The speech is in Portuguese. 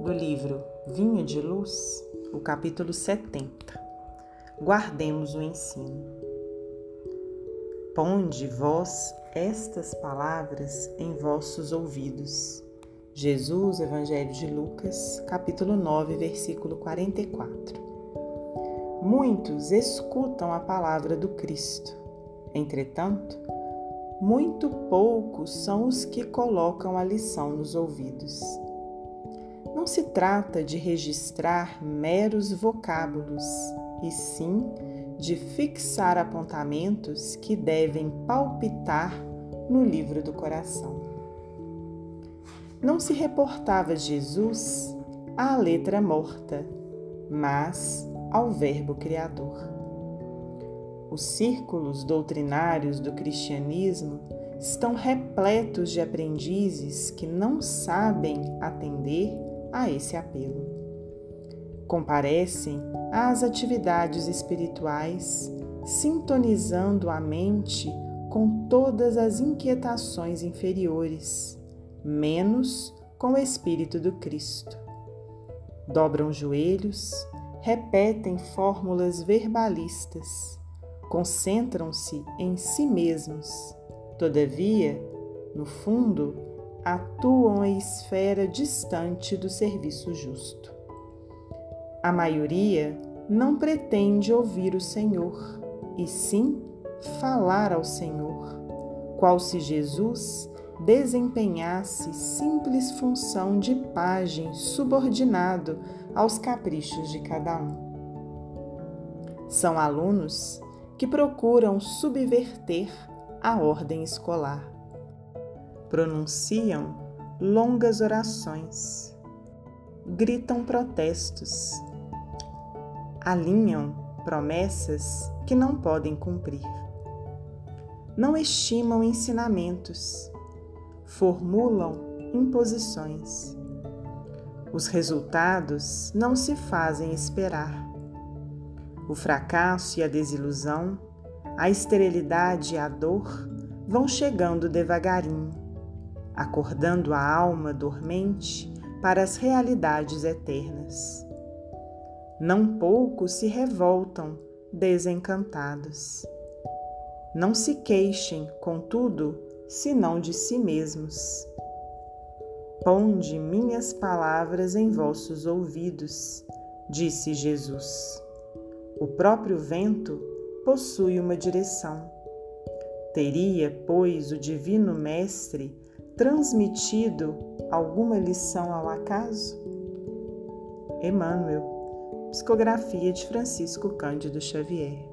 do livro Vinho de Luz, o capítulo 70. Guardemos o ensino. Ponde vós estas palavras em vossos ouvidos. Jesus, Evangelho de Lucas, capítulo 9, versículo 44. Muitos escutam a palavra do Cristo. Entretanto, muito poucos são os que colocam a lição nos ouvidos. Não se trata de registrar meros vocábulos, e sim de fixar apontamentos que devem palpitar no livro do coração. Não se reportava Jesus à letra morta, mas ao Verbo Criador. Os círculos doutrinários do cristianismo estão repletos de aprendizes que não sabem atender a esse apelo. Comparecem às atividades espirituais, sintonizando a mente com todas as inquietações inferiores, menos com o Espírito do Cristo. Dobram joelhos, repetem fórmulas verbalistas concentram-se em si mesmos. Todavia, no fundo, atuam em esfera distante do serviço justo. A maioria não pretende ouvir o Senhor, e sim falar ao Senhor, qual se Jesus desempenhasse simples função de pajem subordinado aos caprichos de cada um. São alunos que procuram subverter a ordem escolar. Pronunciam longas orações, gritam protestos, alinham promessas que não podem cumprir. Não estimam ensinamentos, formulam imposições. Os resultados não se fazem esperar o fracasso e a desilusão, a esterilidade e a dor vão chegando devagarinho, acordando a alma dormente para as realidades eternas. Não poucos se revoltam desencantados. Não se queixem, contudo, senão de si mesmos. Ponde minhas palavras em vossos ouvidos, disse Jesus. O próprio vento possui uma direção. Teria, pois, o Divino Mestre transmitido alguma lição ao acaso? Emmanuel, Psicografia de Francisco Cândido Xavier.